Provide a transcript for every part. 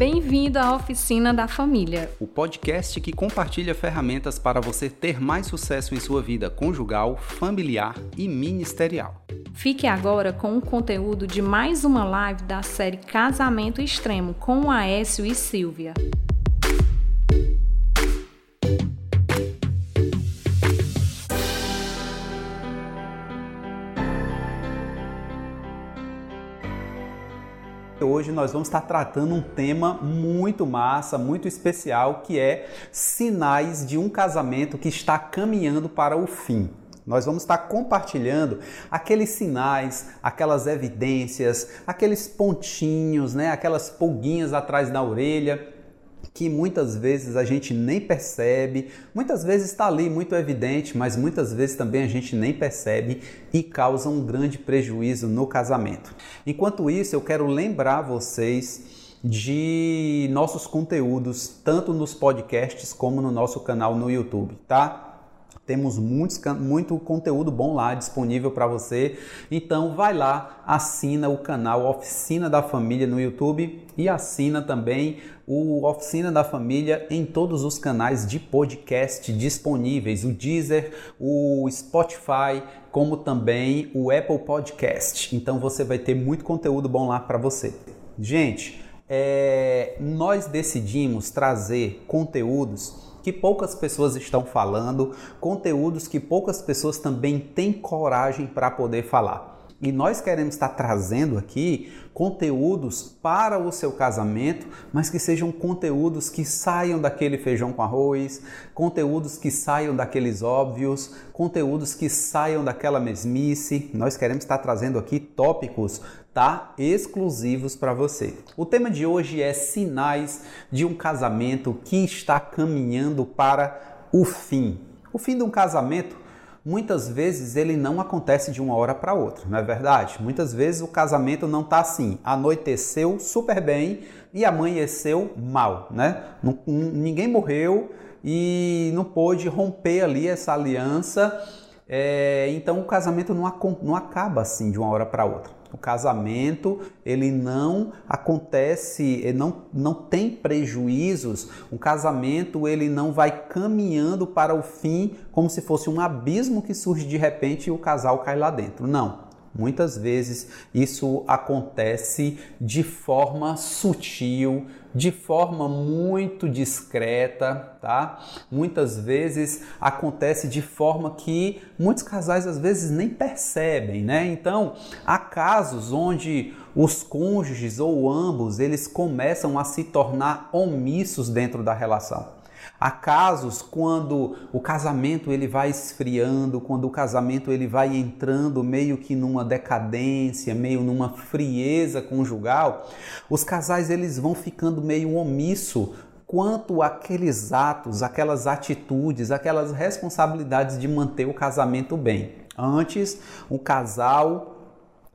Bem-vindo à Oficina da Família, o podcast que compartilha ferramentas para você ter mais sucesso em sua vida conjugal, familiar e ministerial. Fique agora com o conteúdo de mais uma live da série Casamento Extremo com Aécio e Silvia. Hoje nós vamos estar tratando um tema muito massa, muito especial, que é sinais de um casamento que está caminhando para o fim. Nós vamos estar compartilhando aqueles sinais, aquelas evidências, aqueles pontinhos, né, aquelas pulguinhas atrás da orelha que muitas vezes a gente nem percebe, muitas vezes está ali muito evidente, mas muitas vezes também a gente nem percebe e causa um grande prejuízo no casamento. Enquanto isso, eu quero lembrar vocês de nossos conteúdos, tanto nos podcasts como no nosso canal no YouTube, tá? Temos muitos, muito conteúdo bom lá disponível para você. Então vai lá, assina o canal Oficina da Família no YouTube e assina também o Oficina da Família em todos os canais de podcast disponíveis, o Deezer, o Spotify, como também o Apple Podcast. Então você vai ter muito conteúdo bom lá para você. Gente, é, nós decidimos trazer conteúdos que poucas pessoas estão falando, conteúdos que poucas pessoas também têm coragem para poder falar. E nós queremos estar trazendo aqui conteúdos para o seu casamento, mas que sejam conteúdos que saiam daquele feijão com arroz, conteúdos que saiam daqueles óbvios, conteúdos que saiam daquela mesmice. Nós queremos estar trazendo aqui tópicos tá exclusivos para você. O tema de hoje é sinais de um casamento que está caminhando para o fim. O fim de um casamento muitas vezes ele não acontece de uma hora para outra, não é verdade? Muitas vezes o casamento não está assim, anoiteceu super bem e amanheceu mal, né? ninguém morreu e não pôde romper ali essa aliança, é, então o casamento não, não acaba assim de uma hora para outra. O casamento, ele não acontece, ele não, não tem prejuízos. O casamento, ele não vai caminhando para o fim como se fosse um abismo que surge de repente e o casal cai lá dentro. Não. Muitas vezes isso acontece de forma sutil, de forma muito discreta, tá? Muitas vezes acontece de forma que muitos casais às vezes nem percebem, né? Então, há casos onde os cônjuges ou ambos eles começam a se tornar omissos dentro da relação. Há casos quando o casamento ele vai esfriando, quando o casamento ele vai entrando meio que numa decadência, meio numa frieza conjugal, os casais eles vão ficando meio omisso quanto àqueles atos, aquelas atitudes, aquelas responsabilidades de manter o casamento bem. Antes, o casal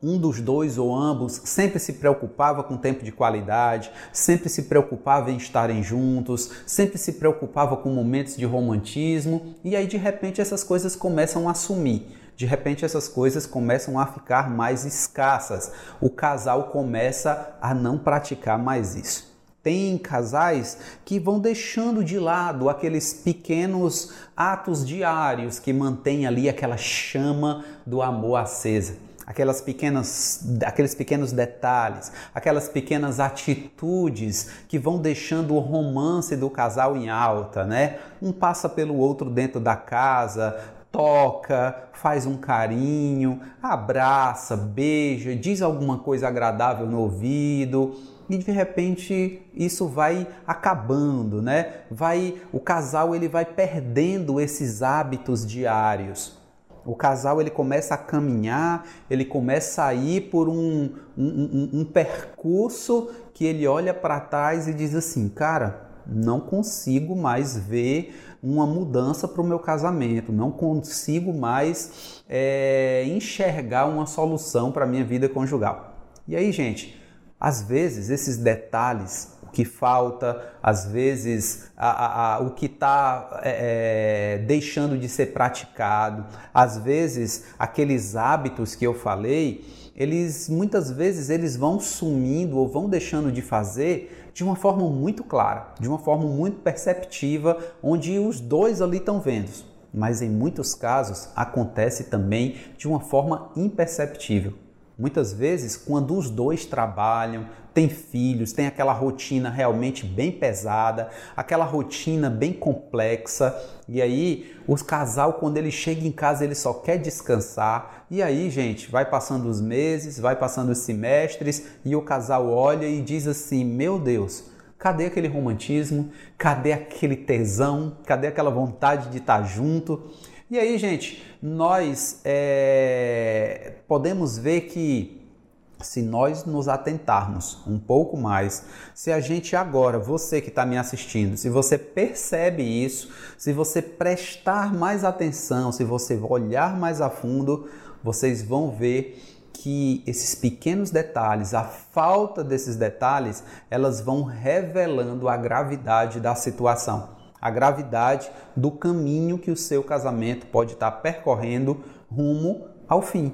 um dos dois ou ambos sempre se preocupava com tempo de qualidade, sempre se preocupava em estarem juntos, sempre se preocupava com momentos de romantismo, e aí de repente essas coisas começam a sumir. De repente essas coisas começam a ficar mais escassas. O casal começa a não praticar mais isso. Tem casais que vão deixando de lado aqueles pequenos atos diários que mantêm ali aquela chama do amor acesa aquelas pequenas, aqueles pequenos detalhes, aquelas pequenas atitudes que vão deixando o romance do casal em alta, né? Um passa pelo outro dentro da casa, toca, faz um carinho, abraça, beija, diz alguma coisa agradável no ouvido e de repente isso vai acabando, né? Vai o casal ele vai perdendo esses hábitos diários. O casal ele começa a caminhar, ele começa a ir por um, um, um, um percurso que ele olha para trás e diz assim, cara, não consigo mais ver uma mudança para o meu casamento, não consigo mais é, enxergar uma solução para a minha vida conjugal. E aí, gente, às vezes esses detalhes que falta, às vezes a, a, a, o que está é, é, deixando de ser praticado, às vezes aqueles hábitos que eu falei, eles muitas vezes eles vão sumindo ou vão deixando de fazer de uma forma muito clara, de uma forma muito perceptiva, onde os dois ali estão vendo. Mas em muitos casos acontece também de uma forma imperceptível. Muitas vezes, quando os dois trabalham, têm filhos, têm aquela rotina realmente bem pesada, aquela rotina bem complexa, e aí o casal, quando ele chega em casa, ele só quer descansar. E aí, gente, vai passando os meses, vai passando os semestres, e o casal olha e diz assim: Meu Deus, cadê aquele romantismo? Cadê aquele tesão? Cadê aquela vontade de estar junto? E aí, gente, nós é, podemos ver que se nós nos atentarmos um pouco mais, se a gente agora, você que está me assistindo, se você percebe isso, se você prestar mais atenção, se você olhar mais a fundo, vocês vão ver que esses pequenos detalhes, a falta desses detalhes, elas vão revelando a gravidade da situação a gravidade do caminho que o seu casamento pode estar percorrendo rumo ao fim.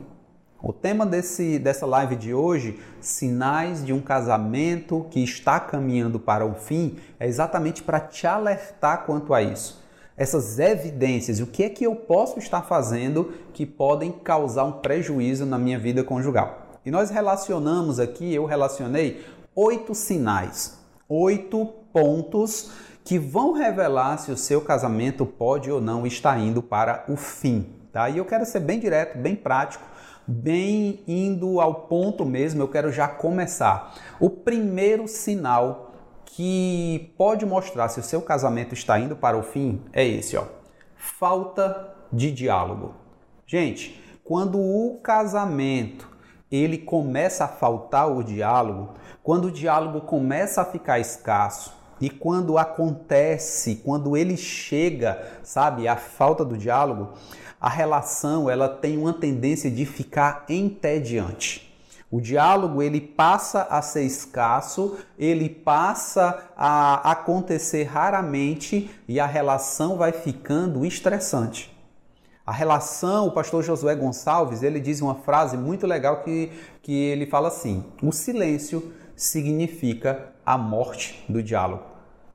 O tema desse, dessa live de hoje, sinais de um casamento que está caminhando para o fim, é exatamente para te alertar quanto a isso. Essas evidências, o que é que eu posso estar fazendo que podem causar um prejuízo na minha vida conjugal. E nós relacionamos aqui, eu relacionei oito sinais, oito pontos que vão revelar se o seu casamento pode ou não estar indo para o fim. Tá? E eu quero ser bem direto, bem prático, bem indo ao ponto mesmo, eu quero já começar. O primeiro sinal que pode mostrar se o seu casamento está indo para o fim é esse, ó. Falta de diálogo. Gente, quando o casamento ele começa a faltar o diálogo, quando o diálogo começa a ficar escasso, e quando acontece, quando ele chega, sabe, a falta do diálogo, a relação ela tem uma tendência de ficar entediante. O diálogo ele passa a ser escasso, ele passa a acontecer raramente e a relação vai ficando estressante. A relação, o pastor Josué Gonçalves, ele diz uma frase muito legal que, que ele fala assim: o silêncio significa a morte do diálogo.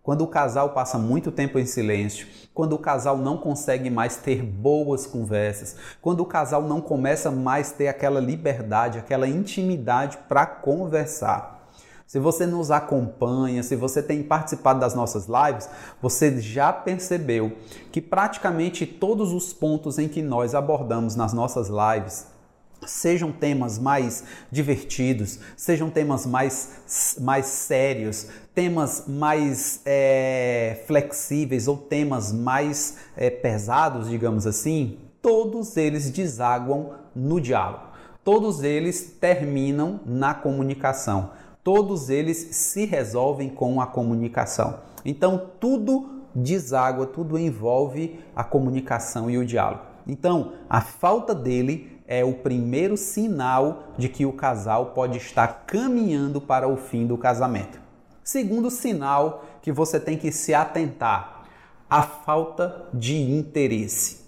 Quando o casal passa muito tempo em silêncio, quando o casal não consegue mais ter boas conversas, quando o casal não começa mais ter aquela liberdade, aquela intimidade para conversar. Se você nos acompanha, se você tem participado das nossas lives, você já percebeu que praticamente todos os pontos em que nós abordamos nas nossas lives sejam temas mais divertidos, sejam temas mais, mais sérios, temas mais é, flexíveis ou temas mais é, pesados, digamos assim, todos eles desaguam no diálogo. Todos eles terminam na comunicação. Todos eles se resolvem com a comunicação. Então, tudo deságua, tudo envolve a comunicação e o diálogo. Então, a falta dele é o primeiro sinal de que o casal pode estar caminhando para o fim do casamento. Segundo sinal que você tem que se atentar, a falta de interesse.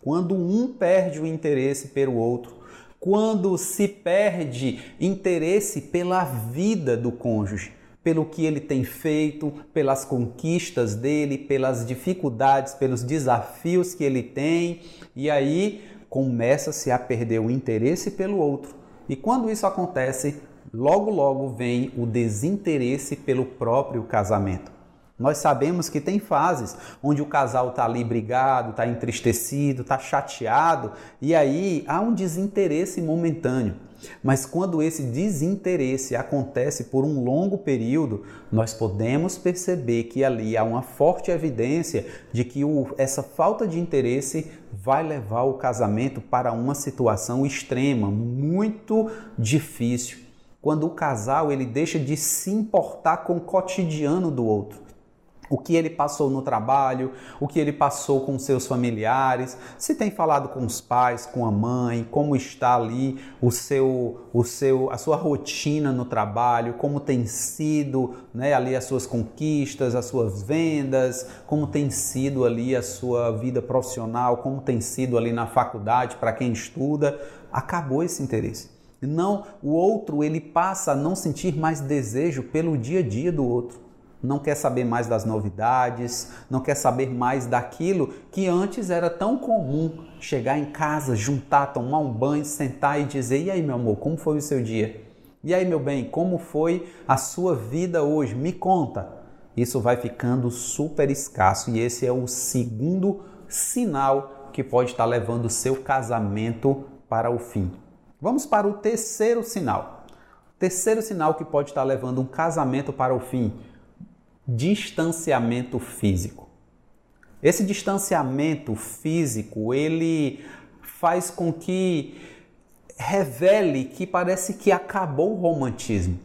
Quando um perde o interesse pelo outro, quando se perde interesse pela vida do cônjuge, pelo que ele tem feito, pelas conquistas dele, pelas dificuldades, pelos desafios que ele tem, e aí começa-se a perder o interesse pelo outro. E quando isso acontece, logo logo vem o desinteresse pelo próprio casamento. Nós sabemos que tem fases onde o casal está ali brigado, está entristecido, está chateado, e aí há um desinteresse momentâneo. Mas quando esse desinteresse acontece por um longo período, nós podemos perceber que ali há uma forte evidência de que o, essa falta de interesse vai levar o casamento para uma situação extrema, muito difícil. Quando o casal ele deixa de se importar com o cotidiano do outro. O que ele passou no trabalho, o que ele passou com seus familiares, se tem falado com os pais, com a mãe, como está ali o seu, o seu, a sua rotina no trabalho, como tem sido, né, ali as suas conquistas, as suas vendas, como tem sido ali a sua vida profissional, como tem sido ali na faculdade para quem estuda, acabou esse interesse. Não, o outro ele passa a não sentir mais desejo pelo dia a dia do outro não quer saber mais das novidades, não quer saber mais daquilo que antes era tão comum chegar em casa, juntar, tomar um banho, sentar e dizer: "E aí, meu amor, como foi o seu dia? E aí, meu bem, como foi a sua vida hoje? Me conta". Isso vai ficando super escasso e esse é o segundo sinal que pode estar levando o seu casamento para o fim. Vamos para o terceiro sinal. terceiro sinal que pode estar levando um casamento para o fim distanciamento físico. Esse distanciamento físico, ele faz com que revele que parece que acabou o romantismo.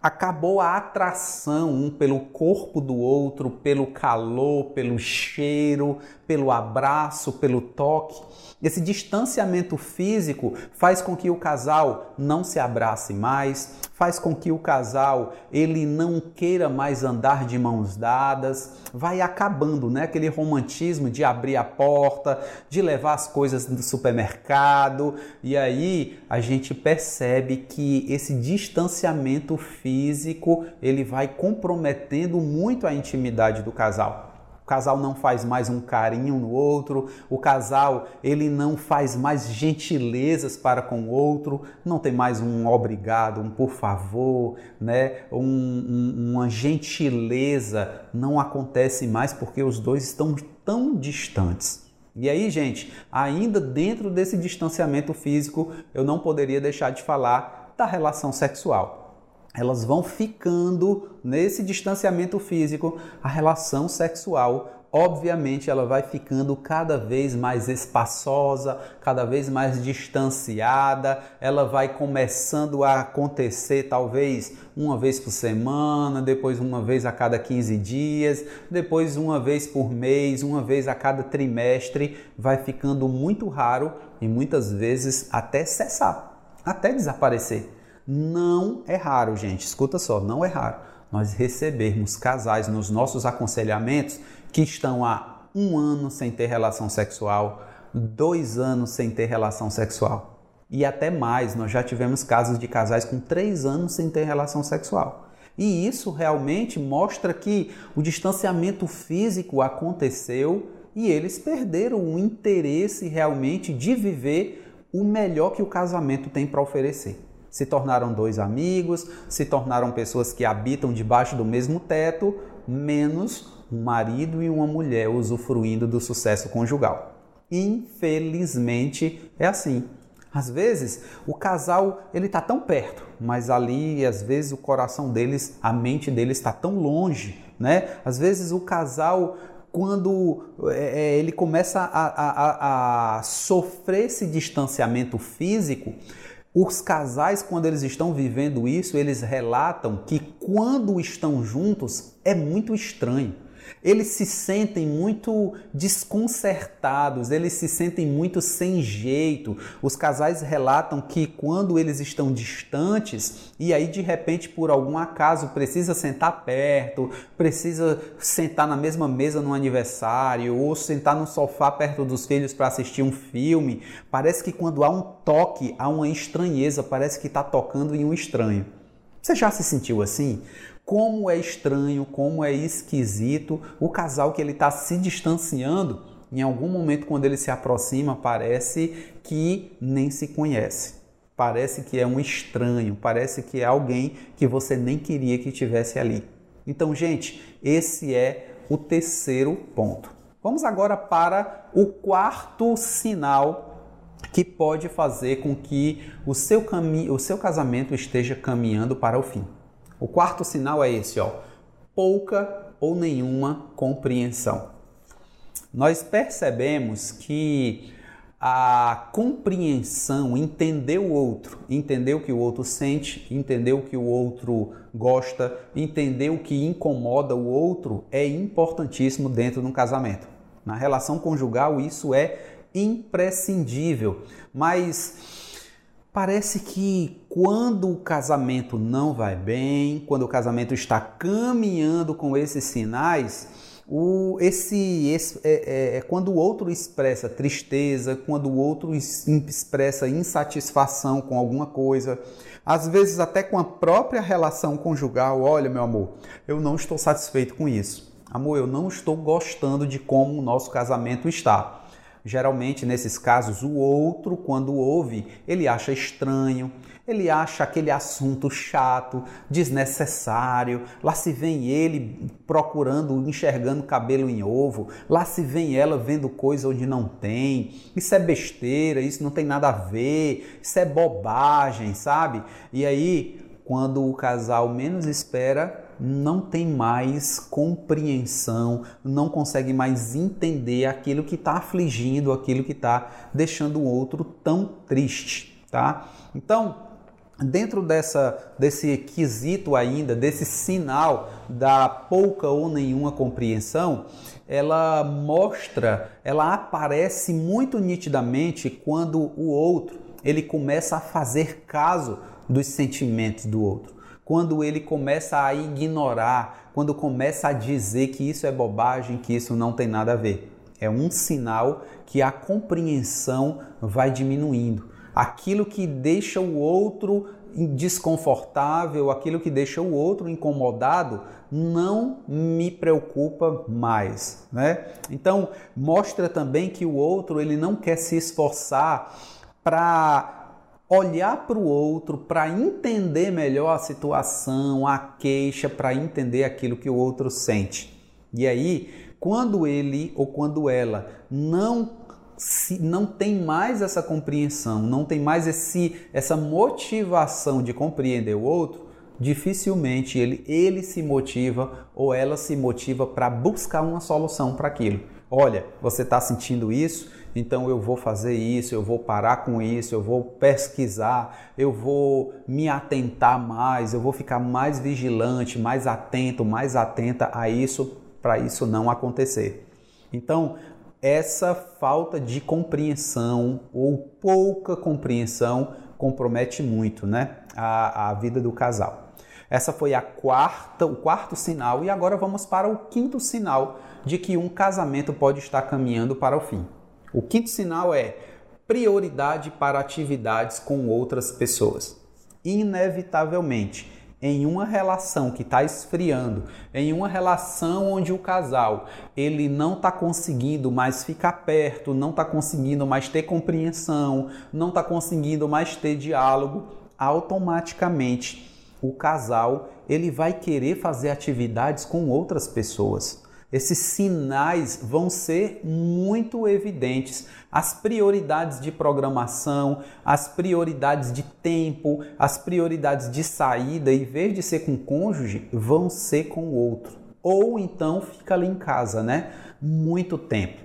Acabou a atração um pelo corpo do outro, pelo calor, pelo cheiro, pelo abraço, pelo toque. Esse distanciamento físico faz com que o casal não se abrace mais, faz com que o casal ele não queira mais andar de mãos dadas, vai acabando, né? Aquele romantismo de abrir a porta, de levar as coisas do supermercado, e aí a gente percebe que esse distanciamento físico ele vai comprometendo muito a intimidade do casal. O casal não faz mais um carinho no outro, o casal ele não faz mais gentilezas para com o outro, não tem mais um obrigado, um por favor, né? Um, um, uma gentileza não acontece mais porque os dois estão tão distantes. E aí, gente, ainda dentro desse distanciamento físico, eu não poderia deixar de falar da relação sexual elas vão ficando nesse distanciamento físico, a relação sexual obviamente ela vai ficando cada vez mais espaçosa, cada vez mais distanciada, ela vai começando a acontecer talvez uma vez por semana, depois uma vez a cada 15 dias, depois uma vez por mês, uma vez a cada trimestre, vai ficando muito raro e muitas vezes até cessar, até desaparecer. Não é raro, gente, escuta só, não é raro nós recebermos casais nos nossos aconselhamentos que estão há um ano sem ter relação sexual, dois anos sem ter relação sexual. E até mais, nós já tivemos casos de casais com três anos sem ter relação sexual. E isso realmente mostra que o distanciamento físico aconteceu e eles perderam o interesse realmente de viver o melhor que o casamento tem para oferecer se tornaram dois amigos, se tornaram pessoas que habitam debaixo do mesmo teto, menos um marido e uma mulher usufruindo do sucesso conjugal. Infelizmente é assim. Às vezes o casal ele está tão perto, mas ali às vezes o coração deles, a mente deles está tão longe, né? Às vezes o casal quando é, é ele começa a, a, a sofrer esse distanciamento físico, os casais, quando eles estão vivendo isso, eles relatam que quando estão juntos é muito estranho. Eles se sentem muito desconcertados, eles se sentem muito sem jeito. Os casais relatam que quando eles estão distantes e aí de repente por algum acaso precisa sentar perto, precisa sentar na mesma mesa no aniversário ou sentar no sofá perto dos filhos para assistir um filme, parece que quando há um toque, há uma estranheza, parece que está tocando em um estranho. Você já se sentiu assim? Como é estranho, como é esquisito o casal que ele está se distanciando. Em algum momento, quando ele se aproxima, parece que nem se conhece. Parece que é um estranho, parece que é alguém que você nem queria que tivesse ali. Então, gente, esse é o terceiro ponto. Vamos agora para o quarto sinal que pode fazer com que o seu, o seu casamento esteja caminhando para o fim. O quarto sinal é esse, ó, pouca ou nenhuma compreensão. Nós percebemos que a compreensão, entender o outro, entender o que o outro sente, entender o que o outro gosta, entender o que incomoda o outro é importantíssimo dentro de um casamento. Na relação conjugal, isso é imprescindível, mas parece que quando o casamento não vai bem, quando o casamento está caminhando com esses sinais, o, esse, esse é, é, é, quando o outro expressa tristeza, quando o outro expressa insatisfação com alguma coisa, às vezes até com a própria relação conjugal, olha meu amor, eu não estou satisfeito com isso. Amor, eu não estou gostando de como o nosso casamento está. Geralmente, nesses casos, o outro, quando ouve, ele acha estranho, ele acha aquele assunto chato, desnecessário. Lá se vem ele procurando, enxergando cabelo em ovo. Lá se vem ela vendo coisa onde não tem. Isso é besteira, isso não tem nada a ver, isso é bobagem, sabe? E aí, quando o casal menos espera, não tem mais compreensão, não consegue mais entender aquilo que está afligindo, aquilo que está deixando o outro tão triste, tá? Então, dentro dessa, desse quesito ainda, desse sinal da pouca ou nenhuma compreensão, ela mostra, ela aparece muito nitidamente quando o outro ele começa a fazer caso dos sentimentos do outro quando ele começa a ignorar, quando começa a dizer que isso é bobagem, que isso não tem nada a ver. É um sinal que a compreensão vai diminuindo. Aquilo que deixa o outro desconfortável, aquilo que deixa o outro incomodado, não me preocupa mais, né? Então, mostra também que o outro ele não quer se esforçar para olhar para o outro, para entender melhor a situação, a queixa, para entender aquilo que o outro sente. E aí, quando ele ou quando ela não se não tem mais essa compreensão, não tem mais esse, essa motivação de compreender o outro, dificilmente ele, ele se motiva ou ela se motiva para buscar uma solução para aquilo. Olha, você está sentindo isso? Então eu vou fazer isso, eu vou parar com isso, eu vou pesquisar, eu vou me atentar mais, eu vou ficar mais vigilante, mais atento, mais atenta a isso para isso não acontecer. Então, essa falta de compreensão ou pouca compreensão compromete muito né, a, a vida do casal. Essa foi a quarta, o quarto sinal e agora vamos para o quinto sinal de que um casamento pode estar caminhando para o fim. O quinto sinal é prioridade para atividades com outras pessoas. Inevitavelmente, em uma relação que está esfriando, em uma relação onde o casal ele não está conseguindo mais ficar perto, não está conseguindo mais ter compreensão, não está conseguindo mais ter diálogo, automaticamente o casal ele vai querer fazer atividades com outras pessoas esses sinais vão ser muito evidentes. As prioridades de programação, as prioridades de tempo, as prioridades de saída, em vez de ser com o cônjuge, vão ser com o outro. Ou então fica ali em casa, né? Muito tempo.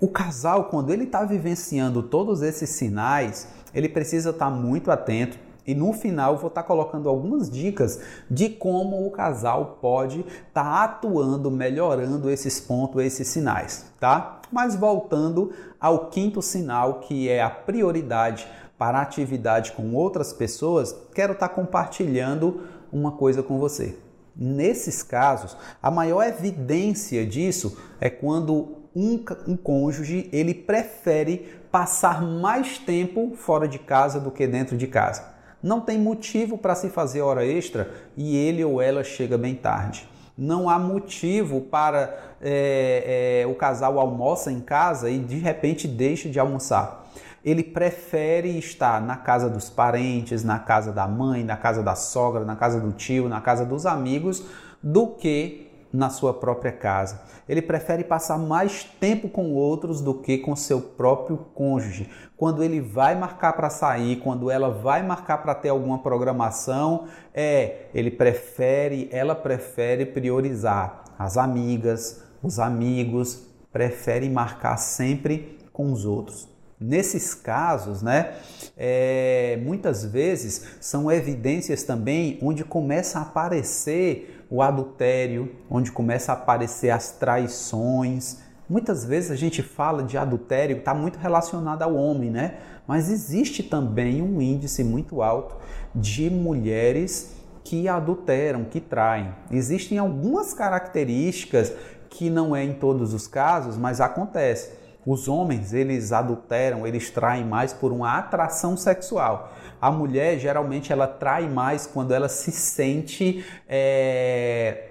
O casal, quando ele está vivenciando todos esses sinais, ele precisa estar tá muito atento e no final vou estar tá colocando algumas dicas de como o casal pode estar tá atuando, melhorando esses pontos, esses sinais, tá? Mas voltando ao quinto sinal, que é a prioridade para atividade com outras pessoas, quero estar tá compartilhando uma coisa com você. Nesses casos, a maior evidência disso é quando um, um cônjuge ele prefere passar mais tempo fora de casa do que dentro de casa não tem motivo para se fazer hora extra e ele ou ela chega bem tarde. Não há motivo para é, é, o casal almoça em casa e de repente deixa de almoçar. Ele prefere estar na casa dos parentes, na casa da mãe, na casa da sogra, na casa do tio, na casa dos amigos, do que na sua própria casa. Ele prefere passar mais tempo com outros do que com seu próprio cônjuge. Quando ele vai marcar para sair, quando ela vai marcar para ter alguma programação, é, ele prefere, ela prefere priorizar as amigas, os amigos, prefere marcar sempre com os outros. Nesses casos, né, é, muitas vezes são evidências também onde começa a aparecer o adultério, onde começa a aparecer as traições. Muitas vezes a gente fala de adultério, está muito relacionado ao homem, né? Mas existe também um índice muito alto de mulheres que adulteram, que traem. Existem algumas características que não é em todos os casos, mas acontece. Os homens, eles adulteram, eles traem mais por uma atração sexual. A mulher, geralmente, ela trai mais quando ela se sente é,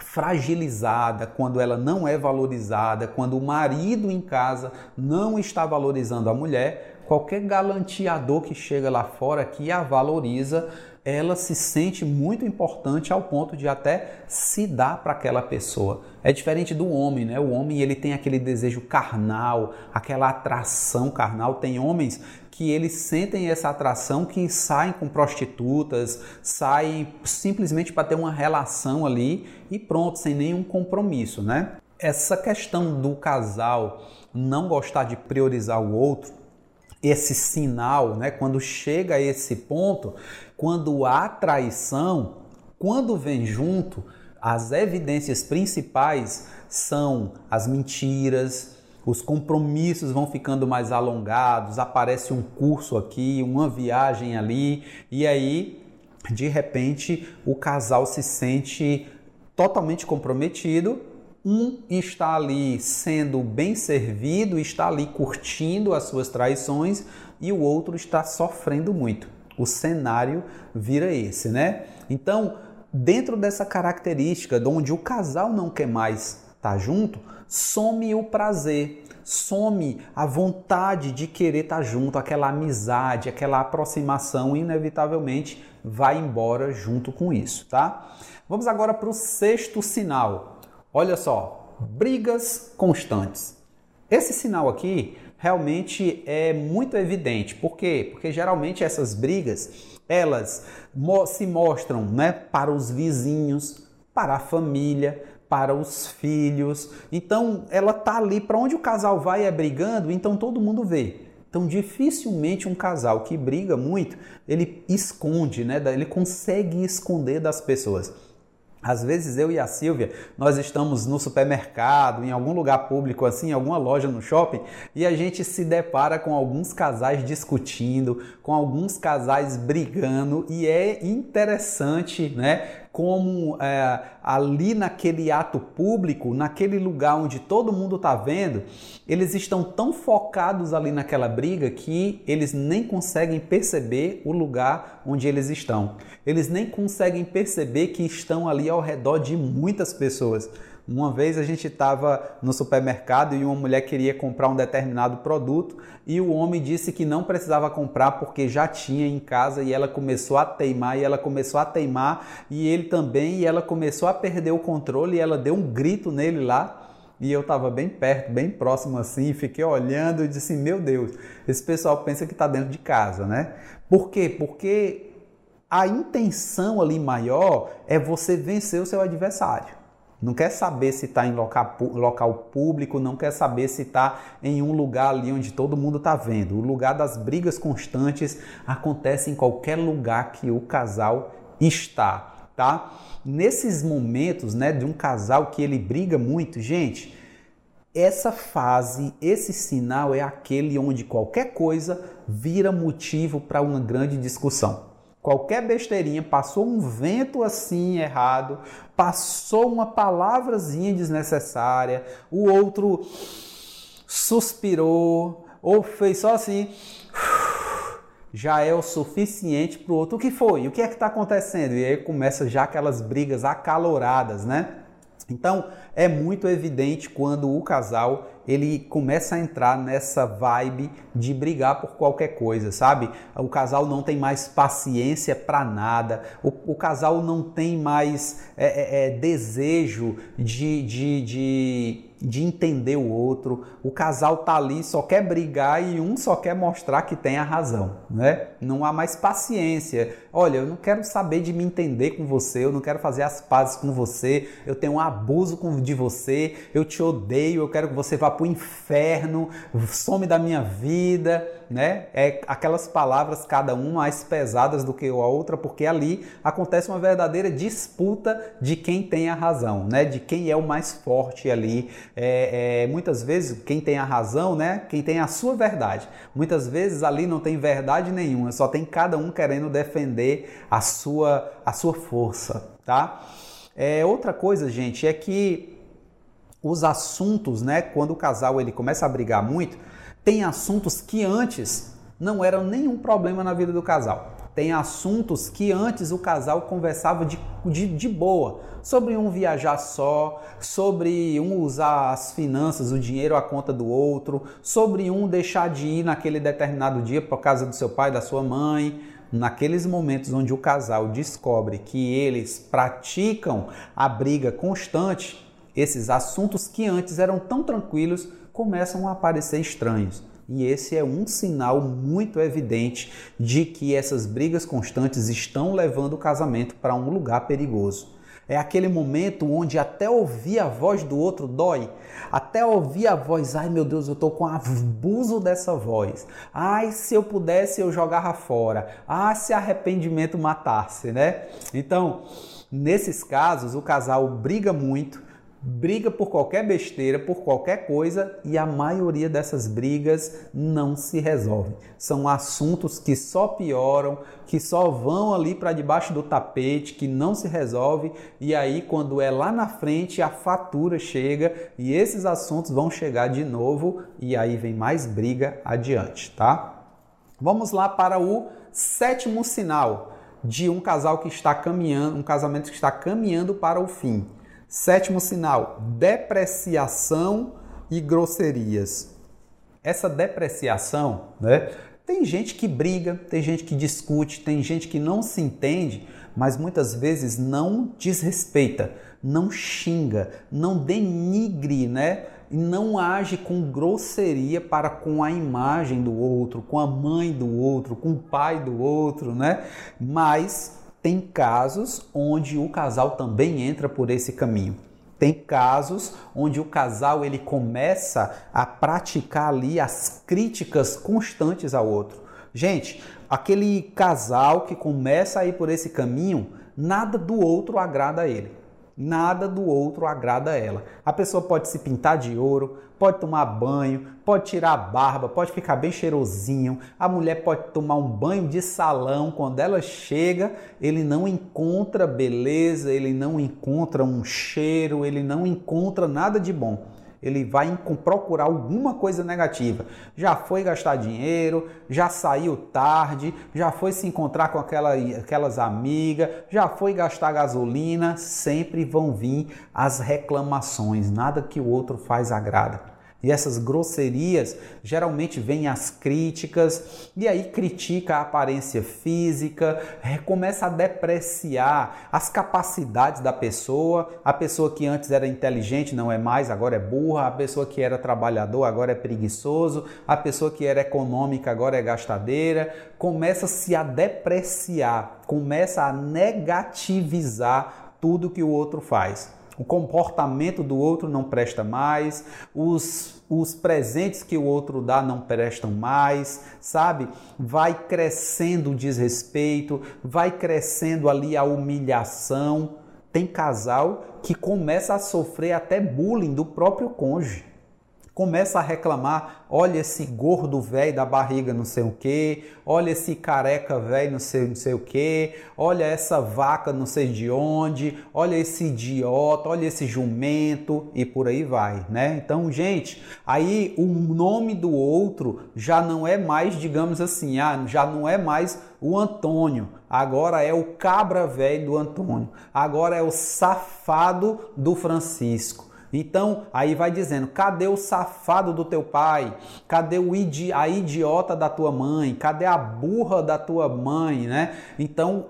fragilizada, quando ela não é valorizada, quando o marido em casa não está valorizando a mulher. Qualquer galanteador que chega lá fora que a valoriza, ela se sente muito importante ao ponto de até se dar para aquela pessoa. É diferente do homem, né? O homem ele tem aquele desejo carnal, aquela atração carnal. Tem homens que eles sentem essa atração que saem com prostitutas, saem simplesmente para ter uma relação ali e pronto, sem nenhum compromisso, né? Essa questão do casal não gostar de priorizar o outro esse sinal, né? Quando chega a esse ponto, quando há traição, quando vem junto, as evidências principais são as mentiras, os compromissos vão ficando mais alongados, aparece um curso aqui, uma viagem ali, e aí, de repente, o casal se sente totalmente comprometido um está ali sendo bem servido, está ali curtindo as suas traições e o outro está sofrendo muito. O cenário vira esse, né? Então, dentro dessa característica, onde o casal não quer mais estar tá junto, some o prazer, some a vontade de querer estar tá junto, aquela amizade, aquela aproximação, inevitavelmente vai embora junto com isso, tá? Vamos agora para o sexto sinal, Olha só, brigas constantes. Esse sinal aqui realmente é muito evidente. Por quê? Porque geralmente essas brigas, elas se mostram, né, para os vizinhos, para a família, para os filhos. Então, ela tá ali para onde o casal vai é brigando, então todo mundo vê. Então, dificilmente um casal que briga muito, ele esconde, né? Ele consegue esconder das pessoas. Às vezes eu e a Silvia, nós estamos no supermercado, em algum lugar público assim, alguma loja no shopping, e a gente se depara com alguns casais discutindo, com alguns casais brigando, e é interessante, né, como é, ali naquele ato público, naquele lugar onde todo mundo está vendo, eles estão tão focados ali naquela briga que eles nem conseguem perceber o lugar onde eles estão. Eles nem conseguem perceber que estão ali ao redor de muitas pessoas. Uma vez a gente estava no supermercado e uma mulher queria comprar um determinado produto e o homem disse que não precisava comprar porque já tinha em casa e ela começou a teimar e ela começou a teimar e ele também e ela começou a perder o controle e ela deu um grito nele lá e eu estava bem perto, bem próximo assim, fiquei olhando e disse: Meu Deus, esse pessoal pensa que está dentro de casa, né? Por quê? Porque a intenção ali maior é você vencer o seu adversário. Não quer saber se está em local, local, público, não quer saber se está em um lugar ali onde todo mundo está vendo. O lugar das brigas constantes acontece em qualquer lugar que o casal está, tá? Nesses momentos, né, de um casal que ele briga muito, gente, essa fase, esse sinal é aquele onde qualquer coisa vira motivo para uma grande discussão qualquer besteirinha, passou um vento assim errado, passou uma palavrazinha desnecessária, o outro suspirou ou fez só assim, já é o suficiente para o outro. O que foi? O que é que está acontecendo? E aí começa já aquelas brigas acaloradas, né? Então é muito evidente quando o casal ele começa a entrar nessa vibe de brigar por qualquer coisa, sabe? O casal não tem mais paciência para nada, o, o, casal não tem mais é, é, é desejo de, de, de de entender o outro. O casal tá ali, só quer brigar e um só quer mostrar que tem a razão, né? Não há mais paciência. Olha, eu não quero saber de me entender com você, eu não quero fazer as pazes com você, eu tenho um abuso de você, eu te odeio, eu quero que você vá pro inferno, some da minha vida, né? É aquelas palavras, cada uma mais pesadas do que a outra, porque ali acontece uma verdadeira disputa de quem tem a razão, né? De quem é o mais forte ali. É, é, muitas vezes quem tem a razão, né? Quem tem a sua verdade. Muitas vezes ali não tem verdade nenhuma, só tem cada um querendo defender a sua, a sua força, tá? É, outra coisa, gente, é que os assuntos, né? Quando o casal ele começa a brigar muito, tem assuntos que antes não eram nenhum problema na vida do casal. Tem assuntos que antes o casal conversava de, de, de, boa, sobre um viajar só, sobre um usar as finanças, o dinheiro à conta do outro, sobre um deixar de ir naquele determinado dia para casa do seu pai, da sua mãe. Naqueles momentos onde o casal descobre que eles praticam a briga constante, esses assuntos que antes eram tão tranquilos começam a aparecer estranhos. E esse é um sinal muito evidente de que essas brigas constantes estão levando o casamento para um lugar perigoso. É aquele momento onde até ouvir a voz do outro dói. Até ouvir a voz, ai meu Deus, eu tô com abuso dessa voz. Ai, se eu pudesse eu jogava fora. Ah, se arrependimento matasse, né? Então, nesses casos, o casal briga muito, briga por qualquer besteira, por qualquer coisa e a maioria dessas brigas não se resolve. São assuntos que só pioram, que só vão ali para debaixo do tapete, que não se resolve e aí quando é lá na frente a fatura chega e esses assuntos vão chegar de novo e aí vem mais briga adiante, tá? Vamos lá para o sétimo sinal de um casal que está caminhando, um casamento que está caminhando para o fim Sétimo sinal: depreciação e grosserias. Essa depreciação, né? Tem gente que briga, tem gente que discute, tem gente que não se entende, mas muitas vezes não desrespeita, não xinga, não denigre, né? E não age com grosseria para com a imagem do outro, com a mãe do outro, com o pai do outro, né? Mas tem casos onde o casal também entra por esse caminho. Tem casos onde o casal ele começa a praticar ali as críticas constantes ao outro. Gente, aquele casal que começa a ir por esse caminho, nada do outro agrada a ele nada do outro agrada ela. A pessoa pode se pintar de ouro, pode tomar banho, pode tirar a barba, pode ficar bem cheirosinho. A mulher pode tomar um banho de salão. Quando ela chega, ele não encontra beleza, ele não encontra um cheiro, ele não encontra nada de bom ele vai procurar alguma coisa negativa. Já foi gastar dinheiro, já saiu tarde, já foi se encontrar com aquela, aquelas amigas, já foi gastar gasolina, sempre vão vir as reclamações, nada que o outro faz agrada. E essas grosserias geralmente vêm as críticas, e aí critica a aparência física, começa a depreciar as capacidades da pessoa. A pessoa que antes era inteligente não é mais, agora é burra. A pessoa que era trabalhador agora é preguiçoso. A pessoa que era econômica agora é gastadeira. Começa-se a depreciar, começa a negativizar tudo que o outro faz o comportamento do outro não presta mais, os, os presentes que o outro dá não prestam mais, sabe? Vai crescendo o desrespeito, vai crescendo ali a humilhação. Tem casal que começa a sofrer até bullying do próprio cônjuge começa a reclamar, olha esse gordo velho da barriga não sei o que, olha esse careca velho não sei, não sei o que, olha essa vaca não sei de onde, olha esse idiota, olha esse jumento. E por aí vai, né? Então, gente, aí o nome do outro já não é mais, digamos assim, ah, já não é mais o Antônio, agora é o cabra velho do Antônio, agora é o safado do Francisco. Então, aí vai dizendo: cadê o safado do teu pai? Cadê o idi a idiota da tua mãe? Cadê a burra da tua mãe, né? Então,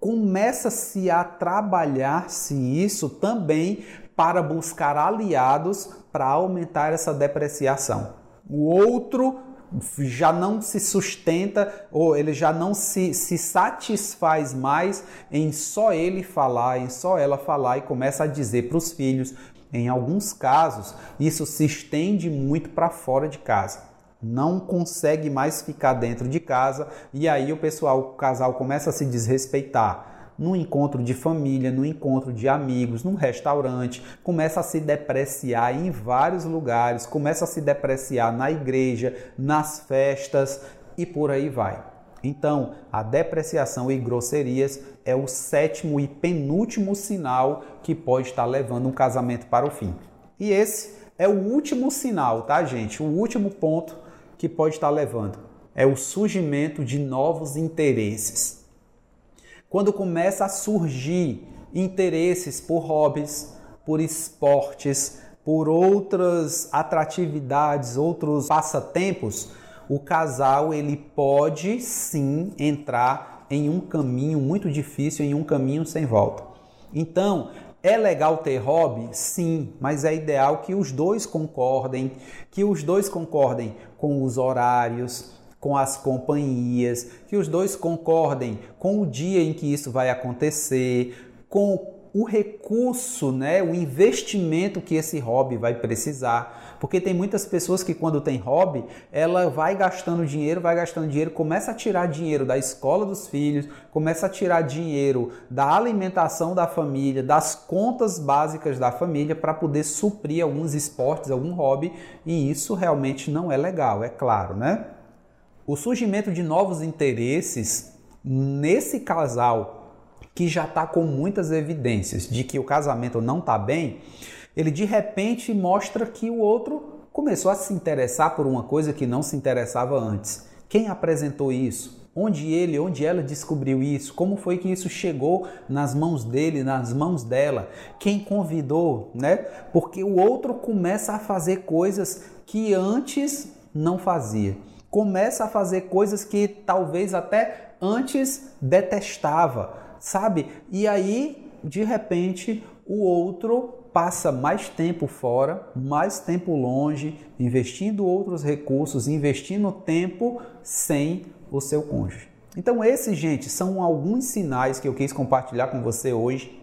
começa-se a trabalhar-se isso também para buscar aliados para aumentar essa depreciação. O outro já não se sustenta ou ele já não se, se satisfaz mais em só ele falar, em só ela falar e começa a dizer para os filhos. Em alguns casos, isso se estende muito para fora de casa. Não consegue mais ficar dentro de casa e aí o pessoal, o casal começa a se desrespeitar no encontro de família, no encontro de amigos, num restaurante, começa a se depreciar em vários lugares, começa a se depreciar na igreja, nas festas e por aí vai. Então, a depreciação e grosserias é o sétimo e penúltimo sinal que pode estar levando um casamento para o fim. E esse é o último sinal, tá, gente? O último ponto que pode estar levando é o surgimento de novos interesses. Quando começa a surgir interesses por hobbies, por esportes, por outras atratividades, outros passatempos, o casal ele pode sim entrar em um caminho muito difícil, em um caminho sem volta. Então, é legal ter hobby? Sim, mas é ideal que os dois concordem, que os dois concordem com os horários, com as companhias, que os dois concordem com o dia em que isso vai acontecer, com o recurso, né, o investimento que esse hobby vai precisar. Porque tem muitas pessoas que quando tem hobby, ela vai gastando dinheiro, vai gastando dinheiro, começa a tirar dinheiro da escola dos filhos, começa a tirar dinheiro da alimentação da família, das contas básicas da família para poder suprir alguns esportes, algum hobby, e isso realmente não é legal, é claro, né? o surgimento de novos interesses nesse casal que já está com muitas evidências de que o casamento não está bem, ele de repente mostra que o outro começou a se interessar por uma coisa que não se interessava antes. Quem apresentou isso? Onde ele, onde ela descobriu isso? Como foi que isso chegou nas mãos dele, nas mãos dela? Quem convidou, né? Porque o outro começa a fazer coisas que antes não fazia começa a fazer coisas que talvez até antes detestava, sabe? E aí, de repente, o outro passa mais tempo fora, mais tempo longe, investindo outros recursos, investindo tempo sem o seu cônjuge. Então, esses, gente, são alguns sinais que eu quis compartilhar com você hoje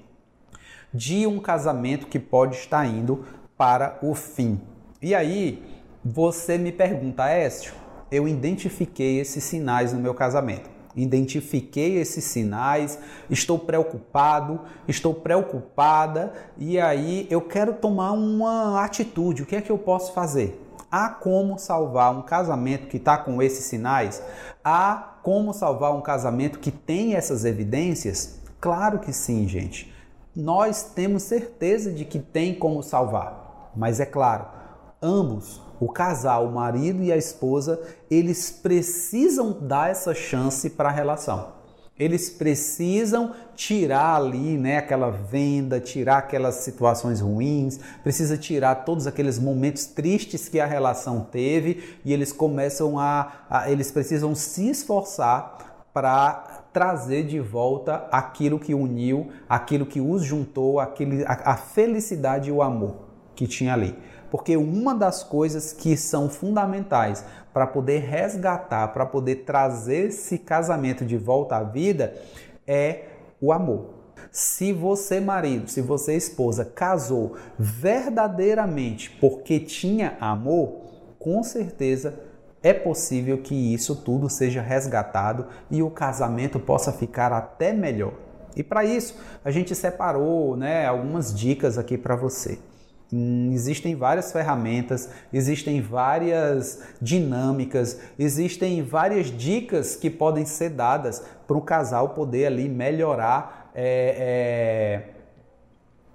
de um casamento que pode estar indo para o fim. E aí, você me pergunta, Écio, eu identifiquei esses sinais no meu casamento. Identifiquei esses sinais, estou preocupado, estou preocupada e aí eu quero tomar uma atitude. O que é que eu posso fazer? Há como salvar um casamento que está com esses sinais? Há como salvar um casamento que tem essas evidências? Claro que sim, gente. Nós temos certeza de que tem como salvar, mas é claro, ambos o casal, o marido e a esposa, eles precisam dar essa chance para a relação. Eles precisam tirar ali, né, aquela venda, tirar aquelas situações ruins, precisa tirar todos aqueles momentos tristes que a relação teve e eles começam a, a eles precisam se esforçar para trazer de volta aquilo que uniu, aquilo que os juntou, aquele, a, a felicidade e o amor que tinha ali. Porque uma das coisas que são fundamentais para poder resgatar, para poder trazer esse casamento de volta à vida é o amor. Se você, marido, se você, esposa, casou verdadeiramente porque tinha amor, com certeza é possível que isso tudo seja resgatado e o casamento possa ficar até melhor. E para isso, a gente separou né, algumas dicas aqui para você. Existem várias ferramentas, existem várias dinâmicas, existem várias dicas que podem ser dadas para o casal poder ali melhorar, é,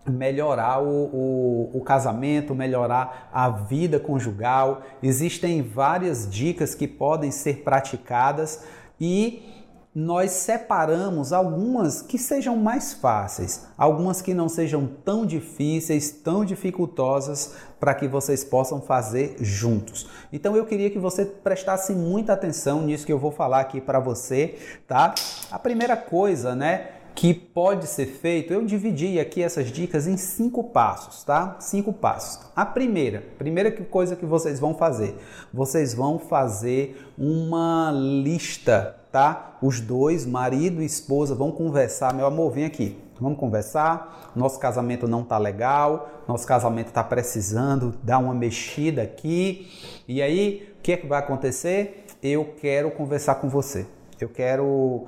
é, melhorar o, o, o casamento, melhorar a vida conjugal. Existem várias dicas que podem ser praticadas e nós separamos algumas que sejam mais fáceis, algumas que não sejam tão difíceis, tão dificultosas para que vocês possam fazer juntos. Então eu queria que você prestasse muita atenção nisso que eu vou falar aqui para você, tá? A primeira coisa, né, que pode ser feito, eu dividi aqui essas dicas em cinco passos, tá? Cinco passos. A primeira, primeira coisa que vocês vão fazer, vocês vão fazer uma lista, tá? Os dois, marido e esposa, vão conversar. Meu amor, vem aqui. Vamos conversar. Nosso casamento não tá legal. Nosso casamento tá precisando dar uma mexida aqui. E aí, o que é que vai acontecer? Eu quero conversar com você. Eu quero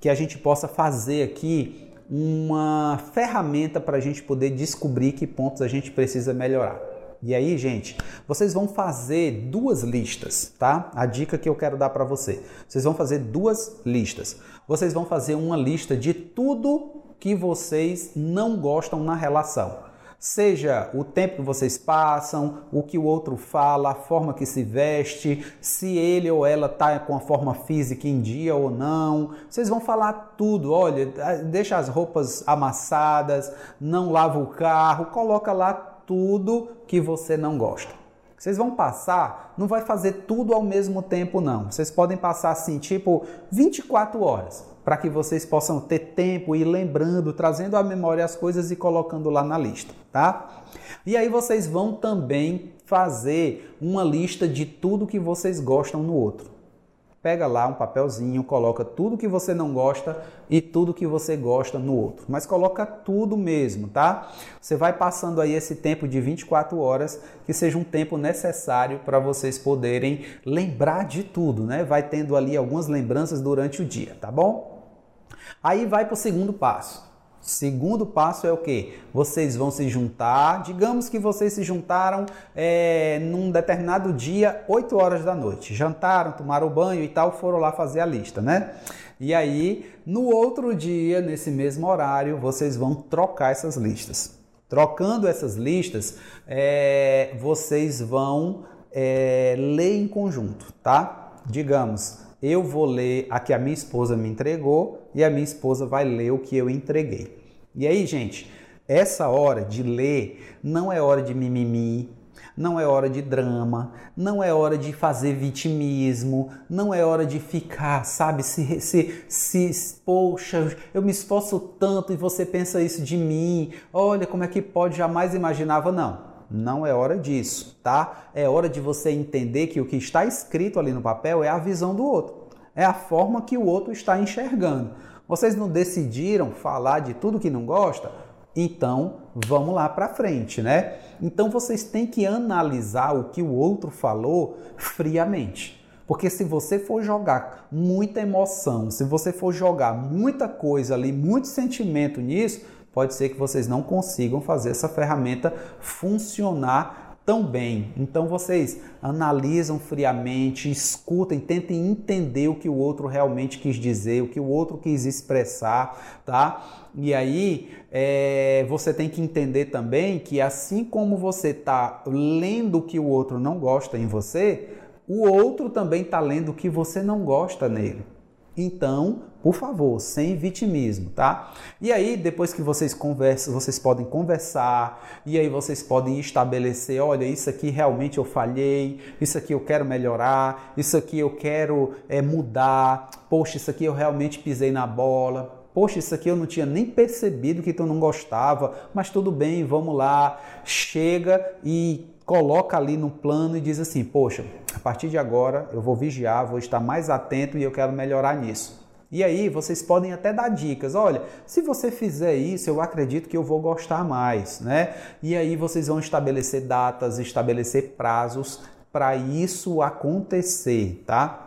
que a gente possa fazer aqui uma ferramenta para a gente poder descobrir que pontos a gente precisa melhorar. E aí, gente, vocês vão fazer duas listas, tá? A dica que eu quero dar para você. Vocês vão fazer duas listas. Vocês vão fazer uma lista de tudo que vocês não gostam na relação. Seja o tempo que vocês passam, o que o outro fala, a forma que se veste, se ele ou ela está com a forma física em dia ou não. Vocês vão falar tudo. Olha, deixa as roupas amassadas, não lava o carro, coloca lá tudo que você não gosta. Vocês vão passar, não vai fazer tudo ao mesmo tempo não. Vocês podem passar assim, tipo 24 horas para que vocês possam ter tempo e ir lembrando, trazendo à memória as coisas e colocando lá na lista, tá? E aí vocês vão também fazer uma lista de tudo que vocês gostam no outro. Pega lá um papelzinho, coloca tudo que você não gosta e tudo que você gosta no outro. Mas coloca tudo mesmo, tá? Você vai passando aí esse tempo de 24 horas, que seja um tempo necessário para vocês poderem lembrar de tudo, né? Vai tendo ali algumas lembranças durante o dia, tá bom? Aí vai para o segundo passo. Segundo passo é o que? Vocês vão se juntar. Digamos que vocês se juntaram é, num determinado dia, 8 horas da noite. Jantaram, tomaram banho e tal, foram lá fazer a lista, né? E aí, no outro dia, nesse mesmo horário, vocês vão trocar essas listas. Trocando essas listas, é, vocês vão é, ler em conjunto, tá? Digamos, eu vou ler a que a minha esposa me entregou e a minha esposa vai ler o que eu entreguei. E aí, gente, essa hora de ler não é hora de mimimi, não é hora de drama, não é hora de fazer vitimismo, não é hora de ficar, sabe, se, se, se, poxa, eu me esforço tanto e você pensa isso de mim, olha como é que pode, jamais imaginava, não. Não é hora disso, tá? É hora de você entender que o que está escrito ali no papel é a visão do outro, é a forma que o outro está enxergando. Vocês não decidiram falar de tudo que não gosta? Então, vamos lá para frente, né? Então vocês têm que analisar o que o outro falou friamente. Porque se você for jogar muita emoção, se você for jogar muita coisa ali, muito sentimento nisso, pode ser que vocês não consigam fazer essa ferramenta funcionar tão bem. Então vocês analisam friamente, escutem, tentem entender o que o outro realmente quis dizer, o que o outro quis expressar, tá? E aí é, você tem que entender também que assim como você está lendo o que o outro não gosta em você, o outro também está lendo o que você não gosta nele. Então, por favor, sem vitimismo, tá? E aí, depois que vocês conversam, vocês podem conversar, e aí vocês podem estabelecer, olha, isso aqui realmente eu falhei, isso aqui eu quero melhorar, isso aqui eu quero é, mudar, poxa, isso aqui eu realmente pisei na bola, Poxa, isso aqui eu não tinha nem percebido que tu não gostava, mas tudo bem, vamos lá. Chega e coloca ali no plano e diz assim: Poxa, a partir de agora eu vou vigiar, vou estar mais atento e eu quero melhorar nisso. E aí vocês podem até dar dicas. Olha, se você fizer isso, eu acredito que eu vou gostar mais, né? E aí vocês vão estabelecer datas, estabelecer prazos para isso acontecer, tá?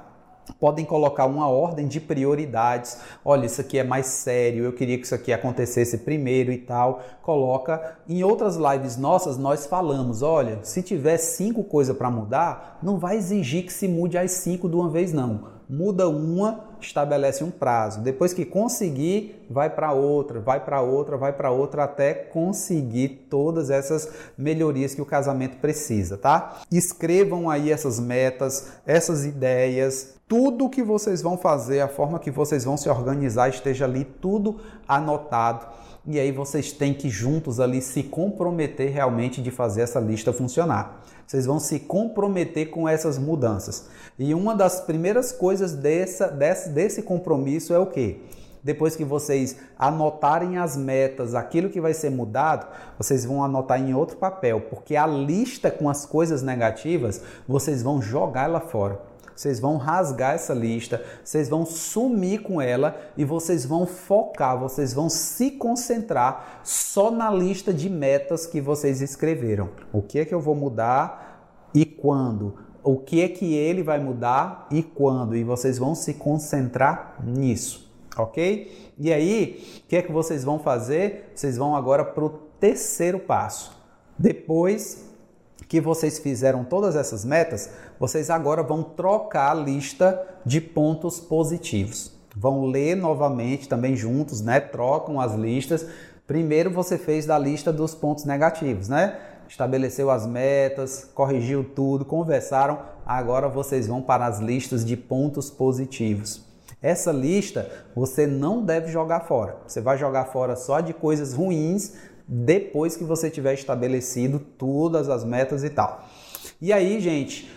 Podem colocar uma ordem de prioridades. Olha, isso aqui é mais sério, eu queria que isso aqui acontecesse primeiro e tal. Coloca. Em outras lives nossas, nós falamos: olha, se tiver cinco coisas para mudar, não vai exigir que se mude as cinco de uma vez, não muda uma, estabelece um prazo. Depois que conseguir, vai para outra, vai para outra, vai para outra até conseguir todas essas melhorias que o casamento precisa, tá? Escrevam aí essas metas, essas ideias, tudo que vocês vão fazer, a forma que vocês vão se organizar, esteja ali tudo anotado. E aí vocês têm que juntos ali se comprometer realmente de fazer essa lista funcionar. Vocês vão se comprometer com essas mudanças. E uma das primeiras coisas dessa, desse, desse compromisso é o quê? depois que vocês anotarem as metas, aquilo que vai ser mudado, vocês vão anotar em outro papel, porque a lista com as coisas negativas, vocês vão jogar ela fora. Vocês vão rasgar essa lista, vocês vão sumir com ela e vocês vão focar, vocês vão se concentrar só na lista de metas que vocês escreveram. O que é que eu vou mudar e quando? O que é que ele vai mudar e quando? E vocês vão se concentrar nisso, ok? E aí, o que é que vocês vão fazer? Vocês vão agora para o terceiro passo. Depois que vocês fizeram todas essas metas, vocês agora vão trocar a lista de pontos positivos. Vão ler novamente também juntos, né? Trocam as listas. Primeiro você fez da lista dos pontos negativos, né? Estabeleceu as metas, corrigiu tudo, conversaram. Agora vocês vão para as listas de pontos positivos. Essa lista você não deve jogar fora. Você vai jogar fora só de coisas ruins depois que você tiver estabelecido todas as metas e tal. E aí, gente,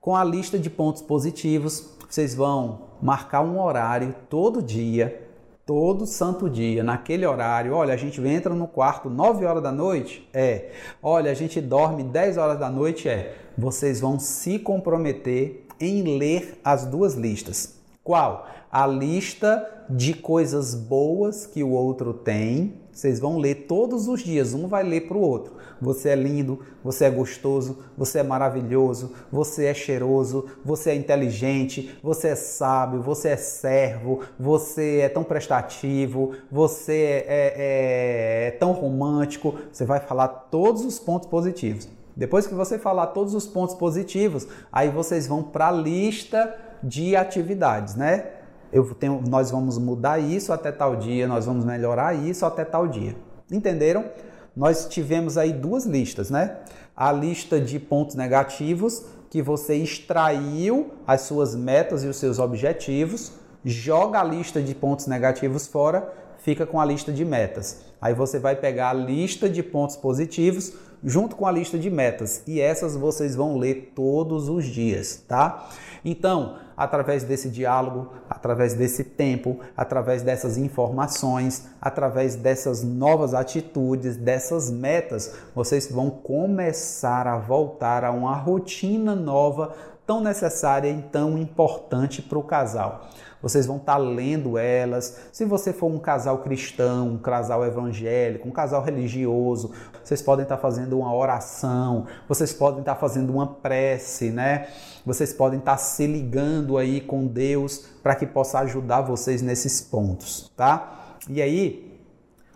com a lista de pontos positivos, vocês vão marcar um horário todo dia, todo santo dia, naquele horário. Olha, a gente entra no quarto 9 horas da noite? É. Olha, a gente dorme 10 horas da noite? É. Vocês vão se comprometer em ler as duas listas. Qual? A lista de coisas boas que o outro tem vocês vão ler todos os dias, um vai ler para o outro. Você é lindo, você é gostoso, você é maravilhoso, você é cheiroso, você é inteligente, você é sábio, você é servo, você é tão prestativo, você é, é, é tão romântico. Você vai falar todos os pontos positivos. Depois que você falar todos os pontos positivos, aí vocês vão para a lista de atividades, né? Eu tenho, nós vamos mudar isso até tal dia, nós vamos melhorar isso até tal dia. Entenderam? Nós tivemos aí duas listas, né? A lista de pontos negativos, que você extraiu as suas metas e os seus objetivos, joga a lista de pontos negativos fora, fica com a lista de metas. Aí você vai pegar a lista de pontos positivos junto com a lista de metas e essas vocês vão ler todos os dias, tá? Então, através desse diálogo, através desse tempo, através dessas informações, através dessas novas atitudes, dessas metas, vocês vão começar a voltar a uma rotina nova tão necessária e tão importante para o casal vocês vão estar tá lendo elas. Se você for um casal cristão, um casal evangélico, um casal religioso, vocês podem estar tá fazendo uma oração, vocês podem estar tá fazendo uma prece, né? Vocês podem estar se ligando aí com Deus para que possa ajudar vocês nesses pontos, tá? E aí,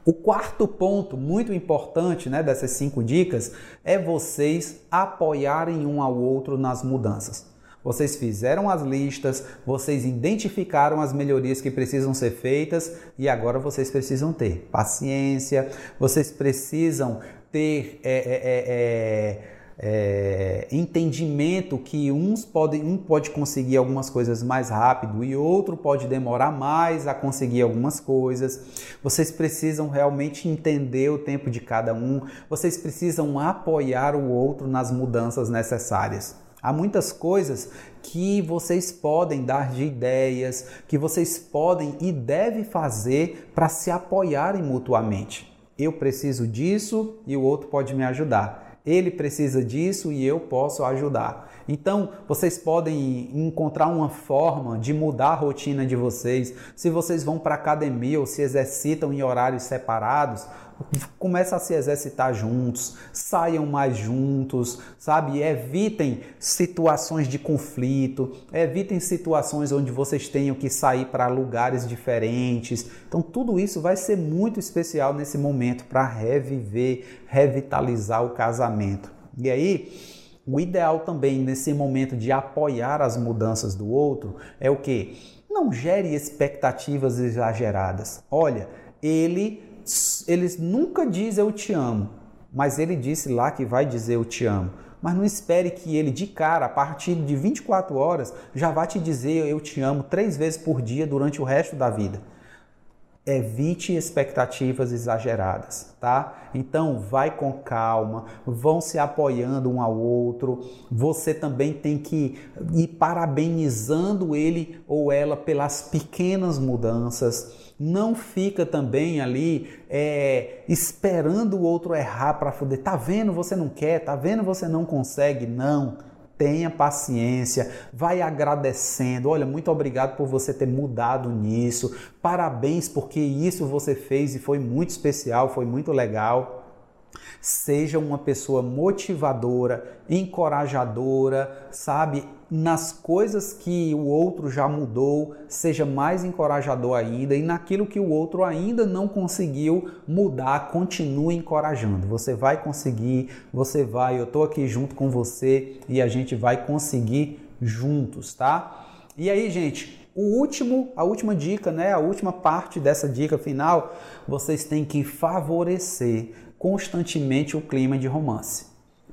o quarto ponto, muito importante né, dessas cinco dicas, é vocês apoiarem um ao outro nas mudanças. Vocês fizeram as listas, vocês identificaram as melhorias que precisam ser feitas e agora vocês precisam ter paciência, vocês precisam ter é, é, é, é, entendimento que uns podem, um pode conseguir algumas coisas mais rápido e outro pode demorar mais a conseguir algumas coisas. Vocês precisam realmente entender o tempo de cada um. Vocês precisam apoiar o outro nas mudanças necessárias. Há muitas coisas que vocês podem dar de ideias, que vocês podem e devem fazer para se apoiarem mutuamente. Eu preciso disso e o outro pode me ajudar. Ele precisa disso e eu posso ajudar. Então, vocês podem encontrar uma forma de mudar a rotina de vocês. Se vocês vão para academia ou se exercitam em horários separados, começa a se exercitar juntos, saiam mais juntos, sabe? Evitem situações de conflito, evitem situações onde vocês tenham que sair para lugares diferentes. Então, tudo isso vai ser muito especial nesse momento para reviver, revitalizar o casamento. E aí, o ideal também nesse momento de apoiar as mudanças do outro é o que? Não gere expectativas exageradas. Olha, ele ele nunca diz eu te amo, mas ele disse lá que vai dizer eu te amo. Mas não espere que ele de cara, a partir de 24 horas, já vá te dizer eu te amo três vezes por dia durante o resto da vida. evite expectativas exageradas, tá? Então, vai com calma, vão se apoiando um ao outro. Você também tem que ir parabenizando ele ou ela pelas pequenas mudanças. Não fica também ali é, esperando o outro errar para poder. Tá vendo? Você não quer. Tá vendo? Você não consegue. Não tenha paciência, vai agradecendo. Olha, muito obrigado por você ter mudado nisso. Parabéns porque isso você fez e foi muito especial, foi muito legal. Seja uma pessoa motivadora, encorajadora, sabe? Nas coisas que o outro já mudou, seja mais encorajador ainda, e naquilo que o outro ainda não conseguiu mudar, continue encorajando. Você vai conseguir, você vai, eu estou aqui junto com você e a gente vai conseguir juntos, tá? E aí, gente, o último, a última dica, né? A última parte dessa dica final, vocês têm que favorecer constantemente o clima de romance.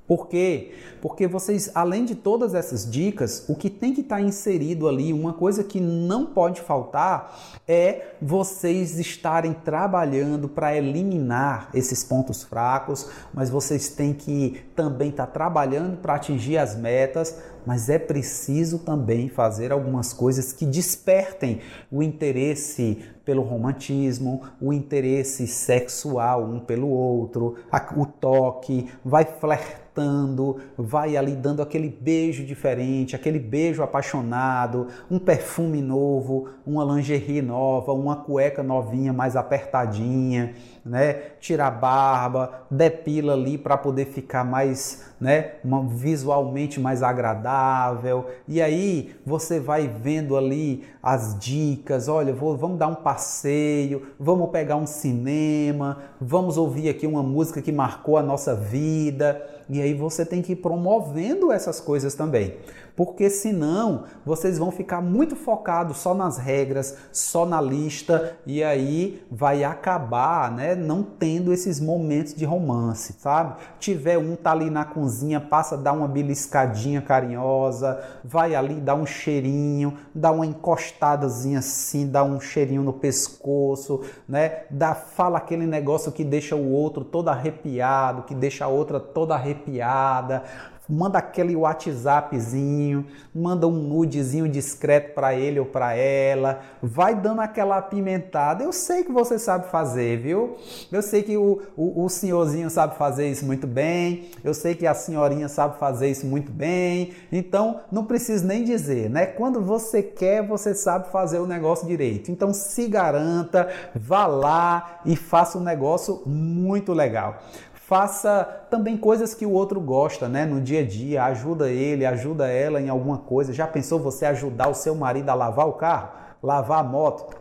Por quê? Porque vocês, além de todas essas dicas, o que tem que estar tá inserido ali, uma coisa que não pode faltar, é vocês estarem trabalhando para eliminar esses pontos fracos, mas vocês têm que também estar tá trabalhando para atingir as metas, mas é preciso também fazer algumas coisas que despertem o interesse pelo romantismo, o interesse sexual um pelo outro, o toque, vai flertando, vai ali dando aquele beijo diferente, aquele beijo apaixonado, um perfume novo, uma lingerie nova, uma cueca novinha mais apertadinha, né? Tira a barba, depila ali para poder ficar mais, né, visualmente mais agradável. E aí você vai vendo ali as dicas, olha, vou, vamos dar um passeio, vamos pegar um cinema, vamos ouvir aqui uma música que marcou a nossa vida. E aí você tem que ir promovendo essas coisas também porque senão vocês vão ficar muito focados só nas regras, só na lista e aí vai acabar, né, não tendo esses momentos de romance, sabe? Tiver um tá ali na cozinha, passa dar uma beliscadinha carinhosa, vai ali dar um cheirinho, dá uma encostadazinha assim, dá um cheirinho no pescoço, né? Dá fala aquele negócio que deixa o outro todo arrepiado, que deixa a outra toda arrepiada, manda aquele WhatsAppzinho, manda um nudezinho discreto para ele ou para ela, vai dando aquela apimentada. Eu sei que você sabe fazer, viu? Eu sei que o, o, o senhorzinho sabe fazer isso muito bem, eu sei que a senhorinha sabe fazer isso muito bem, então não preciso nem dizer, né? Quando você quer, você sabe fazer o negócio direito. Então se garanta, vá lá e faça um negócio muito legal faça também coisas que o outro gosta, né? No dia a dia, ajuda ele, ajuda ela em alguma coisa. Já pensou você ajudar o seu marido a lavar o carro, lavar a moto?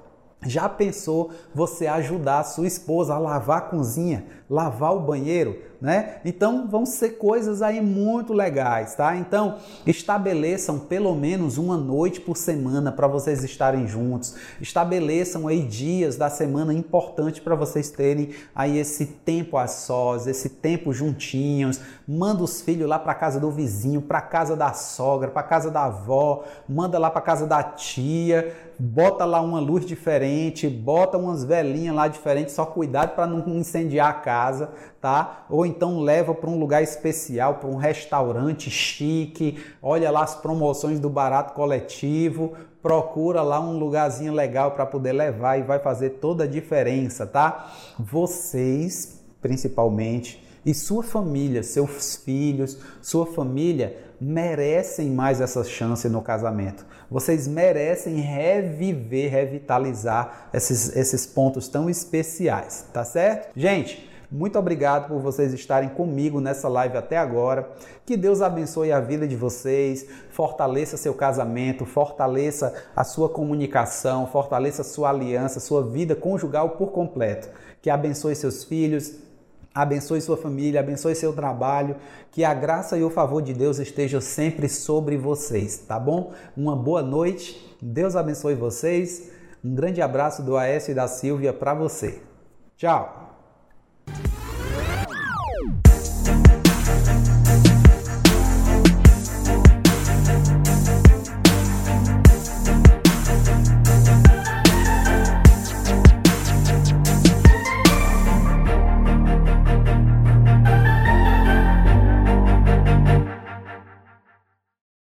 Já pensou você ajudar a sua esposa a lavar a cozinha, lavar o banheiro? Né? Então vão ser coisas aí muito legais, tá? Então estabeleçam pelo menos uma noite por semana para vocês estarem juntos. Estabeleçam aí dias da semana importantes para vocês terem aí esse tempo a sós, esse tempo juntinhos. Manda os filhos lá para casa do vizinho, para casa da sogra, para casa da avó, manda lá para casa da tia, bota lá uma luz diferente, bota umas velhinhas lá diferentes, só cuidado para não incendiar a casa, tá? Ou então leva para um lugar especial, para um restaurante chique, olha lá as promoções do barato coletivo, procura lá um lugarzinho legal para poder levar e vai fazer toda a diferença, tá? Vocês, principalmente, e sua família, seus filhos, sua família merecem mais essa chance no casamento. Vocês merecem reviver, revitalizar esses, esses pontos tão especiais, tá certo? Gente, muito obrigado por vocês estarem comigo nessa live até agora. Que Deus abençoe a vida de vocês, fortaleça seu casamento, fortaleça a sua comunicação, fortaleça sua aliança, sua vida conjugal por completo. Que abençoe seus filhos, abençoe sua família, abençoe seu trabalho, que a graça e o favor de Deus estejam sempre sobre vocês, tá bom? Uma boa noite, Deus abençoe vocês, um grande abraço do Aécio e da Silvia para você. Tchau!